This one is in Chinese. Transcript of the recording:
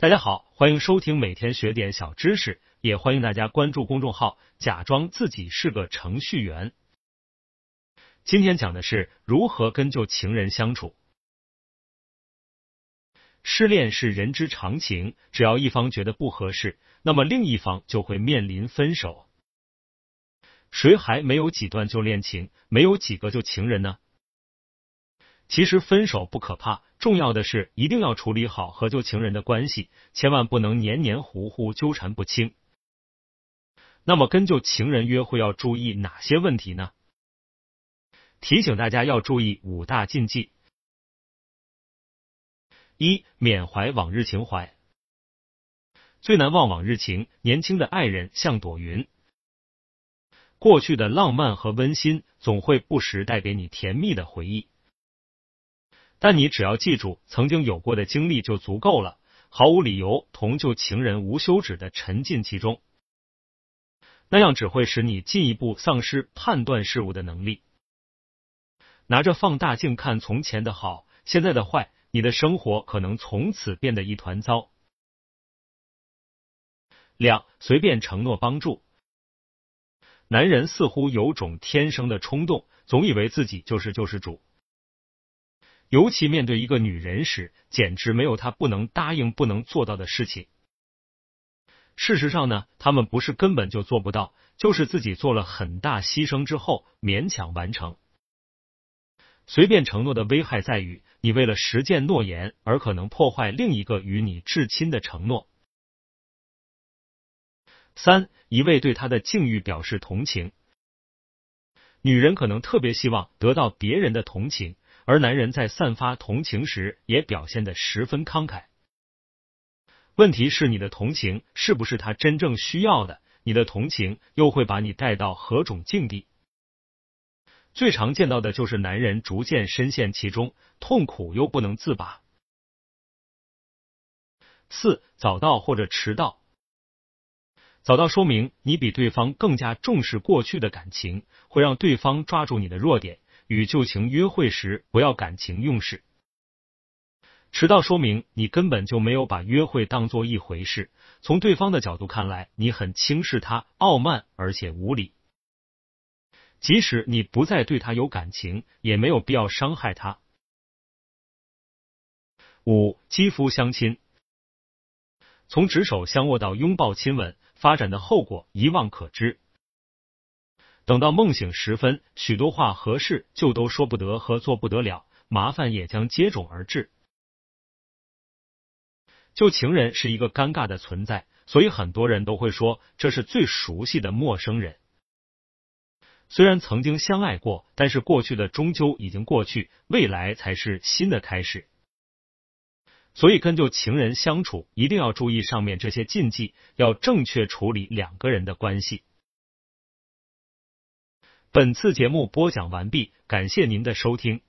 大家好，欢迎收听每天学点小知识，也欢迎大家关注公众号“假装自己是个程序员”。今天讲的是如何跟旧情人相处。失恋是人之常情，只要一方觉得不合适，那么另一方就会面临分手。谁还没有几段旧恋情，没有几个旧情人呢？其实分手不可怕，重要的是一定要处理好和旧情人的关系，千万不能黏黏糊糊、纠缠不清。那么跟旧情人约会要注意哪些问题呢？提醒大家要注意五大禁忌：一、缅怀往日情怀，最难忘往日情。年轻的爱人像朵云，过去的浪漫和温馨总会不时带给你甜蜜的回忆。但你只要记住曾经有过的经历就足够了，毫无理由同旧情人无休止的沉浸其中，那样只会使你进一步丧失判断事物的能力。拿着放大镜看从前的好，现在的坏，你的生活可能从此变得一团糟。两，随便承诺帮助，男人似乎有种天生的冲动，总以为自己就是救世主。尤其面对一个女人时，简直没有他不能答应、不能做到的事情。事实上呢，他们不是根本就做不到，就是自己做了很大牺牲之后勉强完成。随便承诺的危害在于，你为了实践诺言而可能破坏另一个与你至亲的承诺。三，一味对他的境遇表示同情，女人可能特别希望得到别人的同情。而男人在散发同情时，也表现的十分慷慨。问题是，你的同情是不是他真正需要的？你的同情又会把你带到何种境地？最常见到的就是男人逐渐深陷其中，痛苦又不能自拔。四早到或者迟到，早到说明你比对方更加重视过去的感情，会让对方抓住你的弱点。与旧情约会时，不要感情用事。迟到说明你根本就没有把约会当做一回事。从对方的角度看来，你很轻视他，傲慢而且无理。即使你不再对他有感情，也没有必要伤害他。五、肌肤相亲，从执手相握到拥抱亲吻，发展的后果一望可知。等到梦醒时分，许多话合适就都说不得和做不得了，麻烦也将接踵而至。旧情人是一个尴尬的存在，所以很多人都会说这是最熟悉的陌生人。虽然曾经相爱过，但是过去的终究已经过去，未来才是新的开始。所以跟旧情人相处，一定要注意上面这些禁忌，要正确处理两个人的关系。本次节目播讲完毕，感谢您的收听。